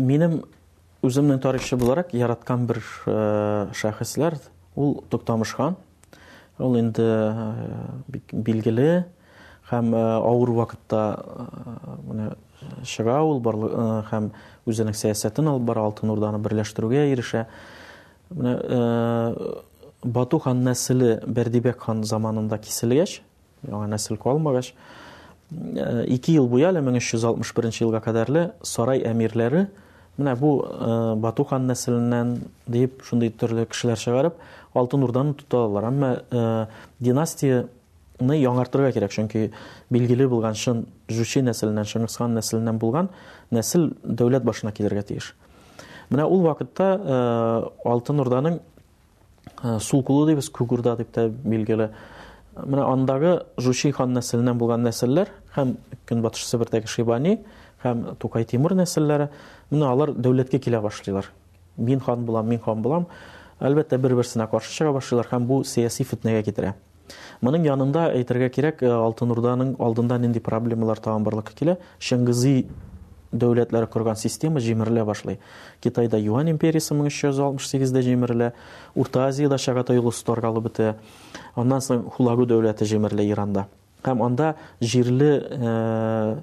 Минем үземнең тарихчы буларак яраткан бер э, шәхесләр ул Туктамыш хан. Ул инде э, билгеле һәм э, авыр вакытта менә чыга ул һәм үзенең сәясәтен алып бара, Алтын Урданы берләштерүгә ирешә. Менә Бату хан нәселе Бердибек хан заманында киселгәч, яңа нәсел калмагач, э, ике ел буе әле 1361 елга кадәрле сарай әмирләре менә бу э, Бату хан нәселеннән дип шундый төрле кешеләр чыгарып, Алтын Урданы тота алалар. Әмма э, династияне яңартырга кирәк, чөнки билгеле булган шын Жучи нәселеннән, Шыңгыс хан нәселеннән булган нәсел дәүләт башына килергә тиеш. Менә ул вакытта Алтын Урданың сул кулы дибез, күк урда дип тә билгеле. Менә андагы Жучи хан нәселеннән булган нәселләр һәм Көнбатыш Себердәге Шибани һәм Тукай Тимур нәселләре, менә алар дәүләткә килә башлыйлар. Мин хан булам, мин хан булам. Әлбәттә, бер-берсенә каршы чыга башлыйлар һәм бу сәяси фетнәгә китерә. Моның янында әйтергә кирәк, э, Алтын Урданың алдында нинди проблемалар тагын барлыкка килә. Чыңгызый дәүләтләре корган система җимерелә башлый. Китайда Юань империясе 1368-дә җимерелә, Урта Азиядә Чагатай улусы таркалып бетә. Аннан соң Хулагу дәүләте җимерелә Иранда. Һәм анда җирле э,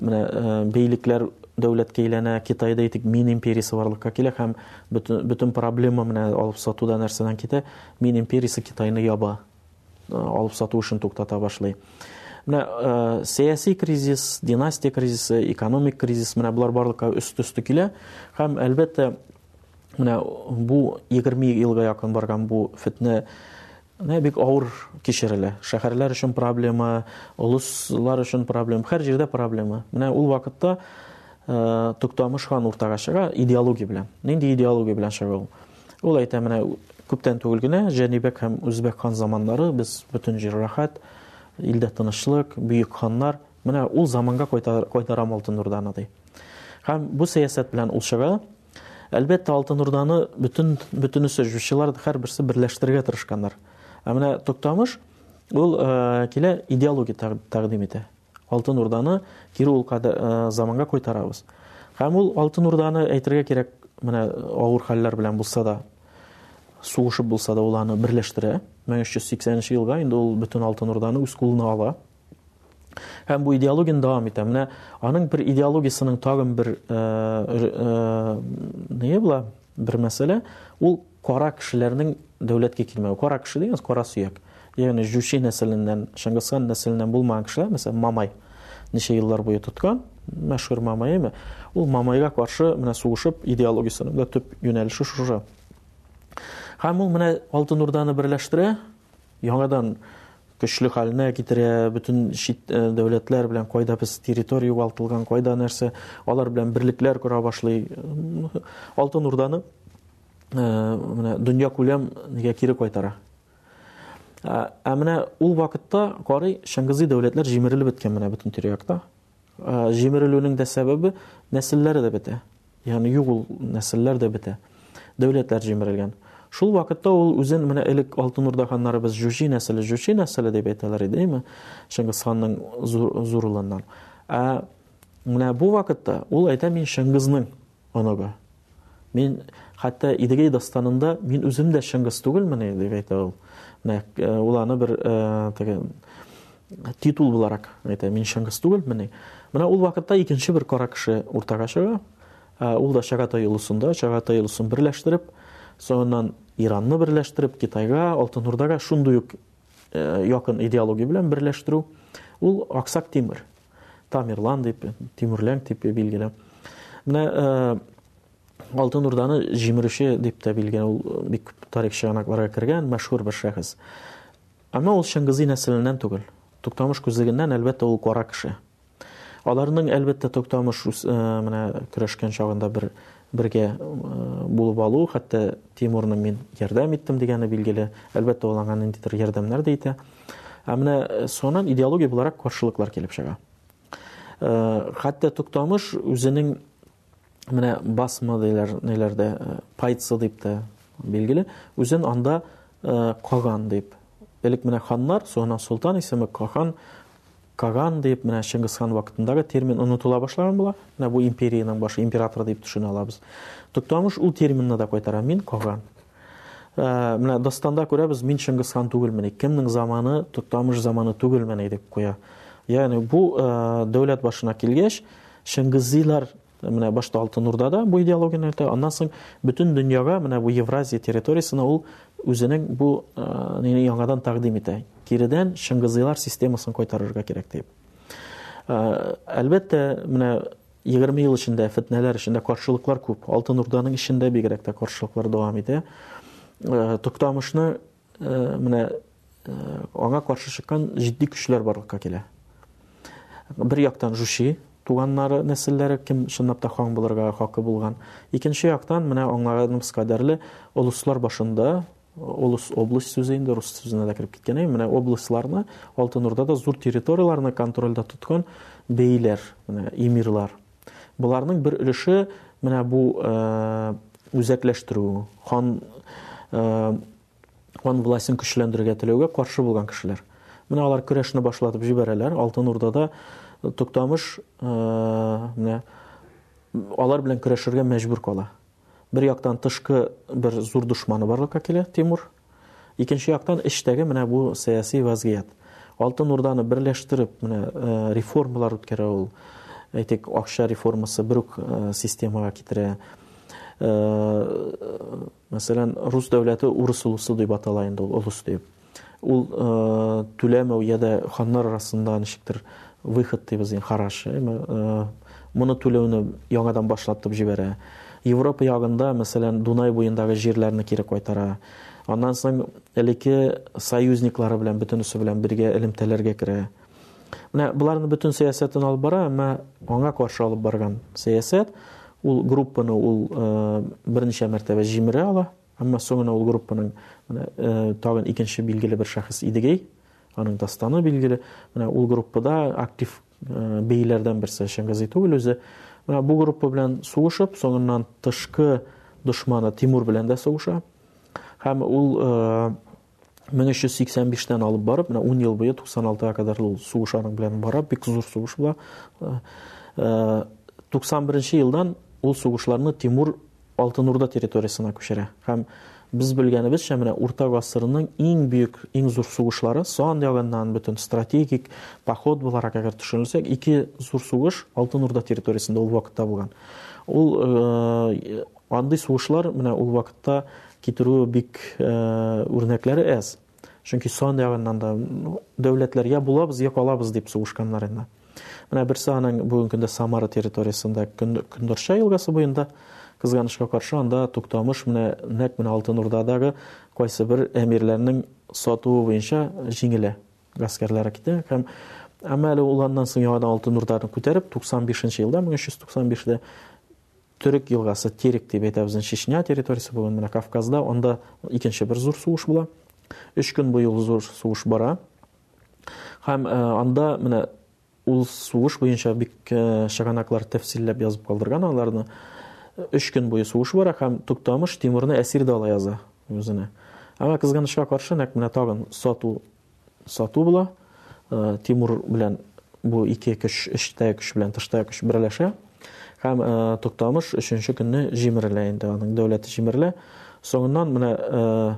менә э, бейлекләр дәүләткә әйләнә, Китайда әйтик Мин империясе барлыкка килә һәм бөтен проблема менә алып сатуда нәрсәдән китә? Мин империясе Китайны яба, алып сату эшен туктата башлый. Менә сәяси кризис, династия кризисы, экономик кризис, менә болар барлыкка өст-өсте килә. Һәм, әлбәттә, менә бу 20 елга якын барган бу фетнә менә бик авыр кичерелә. Шәһәрләр өчен проблема, олыслар өчен проблема, һәр җирдә проблема. Менә ул вакытта Туктамыш хан уртага чыга идеология белән. Нинди идеология белән чыга ул? Ул әйтә, менә күптән түгел генә Җәнибәк һәм Үзбәк хан заманнары без бөтен җир рәхәт, илдә тынычлык, бөек ханнар. Менә ул заманга кайтарам Алтын Урданы ди. Һәм бу сәясәт белән ул чыга. Әлбәттә, Алтын Урданы бөтен бөтенесе җүчеләр һәрберсе берләштерергә тырышканнар. Ә менә Туктамыш ул э, килә идеология тәкъдим итә. Алтын Урданы кире ул заманга кайтарабыз. Һәм ул Алтын Урданы әйтергә кирәк, менә авыр хәлләр белән булса да, сугышып булса да ул аны берләштерә. 1380 нче елга инде ул бөтен Алтын Урданы үз кулына ала. Һәм бу идеологияне дәвам итә. Менә аның бер идеологиясенең тагын бер э, э, э, не була? Бер мәсьәлә, ул кара кешеләрнең дәүләткә килмәве. Кара кеше дигәнс кара сөяк. Ягъни Җүчи нәселеннән, Шыңгысхан нәселеннән булмаган кешеләр, мәсәлән, Мамай ничә еллар буе тоткан, мәшһүр Мамайымы? Ул Мамайга каршы менә сугышып, идеологиясенең дә төп юнәлеше шушы. Һәм ул менә Алтын Урданы берләштерә, Яңадан көчле хәленә китерә, бөтен чит э, дәүләтләр белән кайда без территория югалтылган, кайда нәрсә, алар белән берлекләр кора башлый. Алтын Урданы э, менә дөнья күләм нигә кире кайтара. Ә менә ул вакытта карый Шәңгызи дәүләтләр җимерелеп беткән менә бөтен тирә-якта. Җимерелүнең дә сәбәбе нәселләр дә бетә. Ягъни юк ул нәселләр дә бетә. Дәүләтләр җимерелгән. Шул вакытта ул үзен менә элек Алтын Урда ханнарыбыз Җүҗи нәселе, Җүчи нәселе дип әйтәләр иде, әйме? Чыңгыз ханның зурулыннан. Ә менә бу вакытта ул әйтә мин Чыңгызның оныгы. Мин хәтта Идегей дастанында мин үзем дә Чыңгыз түгелмени дип әйтә ул. Менә э, ул аны бер э, теге титул буларак әйтә, мин Чыңгыз түгелмени. Менә ул вакытта икенче бер кара кеше уртага чыга. Э, ул да Чагатай улусында, Чагатай улусын берләштереп, соңыннан Иранны берләштереп, Китайга, Алтын Урдага шундый ук якын идеология белән берләштерү. Ул Аксак Тимир. Тамерлан дип, Тимурлән дип билгеле. Менә э, Алтын Урданы җимерүче дип тә билгеле, ул э, бик күп тарих чыганакларга кергән, мәшһүр бер шәхес. Әмма ул Чыңгызый нәселеннән түгел. Туктамыш күзлегеннән, әлбәттә, ул кара кеше. Аларның, әлбәттә, Туктамыш э, менә көрәшкән чагында бер Бергә булып алу, хәтта Тимурның мин ярдәм иттем дигәне билгеле. Әлбәттә, ул аңа ниндидер ярдәмнәр дә итә. Ә менә соңыннан идеология буларак каршылыклар килеп чыга. Хәтта Туктамыш үзенең менә басма диләр, ниләрдә, пайцы дип тә билгеле, үзен анда каган дип. Элек менә ханнар, соңыннан солтан исеме каган Каган дип, менә Чыңгызхан вакытындагы термин онытыла башлаган була. Менә бу империянең башы, император дип төшенә алабыз. Туктамыш ул терминны да кайтара, мин каган. Э, менә дастанда күрәбез, мин Чыңгызхан түгелмени, кемнең заманы, Туктамыш заманы түгелмени дип куя. Ягъни бу э, дәүләт башына килгәч, Чыңгызилар Менә башта Алтын Урда да бу идеологияне әйтә, аннан соң бөтен дөньяга, менә бу Евразия территориясенә ул үзенең бу нини яңадан тәкъдим итә. Киредән Шыңгызыйлар системасын кайтарырга кирәк дип. Әлбәттә, менә 20 ел эчендә фетнәләр эчендә каршылыклар күп. Алтын Урданың эчендә бигрәк тә каршылыклар дәвам итә. Туктамышны Э, менә э, аңа каршы чыккан җитди көчләр барлыкка килә. Бер яктан Жуши туганнары, нәселләре кем чынлап та хан булырга хакы булган. Икенче яктан менә аңларының скадәрле олуслар башында олус область сүзе инде рус сүзенә дә кереп киткән менә областларны алтын урдада зур территорияләрне контрольдә тоткан бейләр менә эмирлар Боларның бер өлеше менә бу үзәкләштерү, хан хан властен көчләндерергә теләүгә каршы булган кешеләр. Менә алар көрәшне башлатып җибәрәләр. Алтын Урдада Туктамыш менә алар белән көрәшергә мәҗбүр кала. Бер яктан тышкы бер зур дошманы барлыкка килә, Тимур. Икенче яктан эчтәге менә бу сәяси вазгыять. Алтын Урданы берләштереп, менә э, реформалар үткәрә ул. Әйтик, акча реформасы бер үк э, системага китерә. Э, мәсәлән, рус дәүләте урыс улысы дип атала инде ул, улус дип. Ул э, түләмәү я да ханнар арасында ничектер выход дибез, ин хараш. Э, э, моны түләүне яңадан башлатып җибәрә. Европа ягында, мәсәлән, Дунай буендагы җирләрне кире кайтара. Аннан соң элеке союзниклары белән бөтенесе белән бергә элемтәләргә керә. Менә боларның бөтен сәясәтен алып бара, әмма аңа каршы алып барган сәясәт ул группаны ул э, берничә мәртәбә җимерә ала. Әмма соңына ул группаның менә тагын икенче билгеле бер шәхес Идегей, аның дастаны билгеле. Менә ул группада актив бейләрдән берсе Шәмгазый түгел үзе. Менә бу группа белән сугышып, соңыннан тышкы дошманы Тимур белән дә сугыша. Һәм ул 1385 тән алып барып, менә 10 ел буе 96 га кадәр ул сугыш аның белән бара, бик зур сугыш була. 91 э, э, елдан ул сугышларны Тимур Алтын Урда территориясенә күчерә. Һәм без белгәнебезчә, менә урта гасырның иң бөек, иң зур сугышлары, сан ягыннан бөтен стратегик поход буларак әгәр төшенелсәк, ике зур сугыш Алтын Урда территориясендә ул вакытта булган. Ул э, Андый сугышлар менә ул вакытта китерүе бик үрнәкләре әз. Чөнки сан ягыннан да дәүләтләр я булабыз, я калабыз дип сугышканнар инде. Менә берсе аның бүгенге көндә Самара территориясендә Көндорча елгасы буенда кызганычка каршы анда Туктамыш менә нәкъ менә Алтын Урдадагы кайсы бер әмирләрнең сатуы буенча җиңелә. Гаскәрләре китә һәм Әмәле уланнан соң яңадан Алтын Урданы күтәреп 95 нче елда 1395-дә Төрек елгасы, Терек дип әйтәбез инде, Чечня территориясе бүген менә Кавказда, анда икенче бер зур сугыш була. Өч көн буе ул зур сугыш бара. Һәм э, анда менә ул сугыш буенча бик э, чыганаклар тәфсилләп язып калдырган аларны. Өч көн буе сугыш бара һәм Туктамыш Тимурны әсир дә ала яза үзенә. Аңа кызганычка каршы, нәкъ менә тагын сату сату була. Э, Тимур белән бу ике көч, эчтә көч белән тышта көч берләшә. Һәм э, Туктамыш өченче көнне җимерелә инде, аның дәүләте җимерелә. Соңыннан менә э,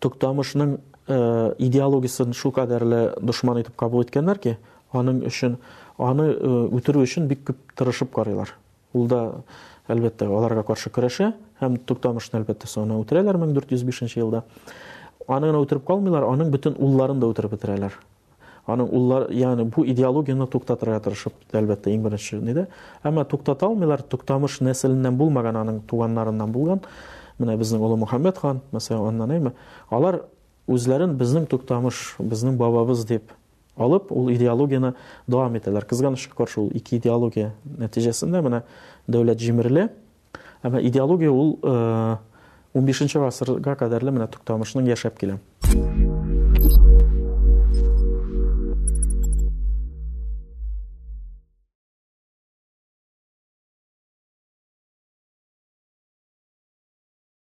Туктамышның идеологиясен шул кадәрле дошман итеп кабул иткәннәр ки, аның өчен аны үтерү өчен бик күп тырышып карыйлар. Ул да, әлбәттә, аларга каршы көрәшә һәм Туктамышны, әлбәттә, соңына үтерәләр 1405 елда. Аны гына үтереп калмыйлар, аның бөтен улларын да үтереп бетерәләр. Аның уллар, ягъни бу идеологияне туктатырга тырышып, әлбәттә, иң беренче нидә. Әмма туктата алмыйлар, Туктамыш нәселеннән булмаган, аның туганнарыннан булган. Менә безнең улы Мөхәммәд хан, мәсәлән, аннан әйме. Алар үзләрен безнең Туктамыш, безнең бабабыз дип Алып, ул идеологияне дәвам итәләр. Кызганычка каршы, ул ике идеология нәтиҗәсендә менә дәүләт җимерелә. Әмма идеология ул 15 э, гасырга кадәрле менә Туктамышның яшәп килә.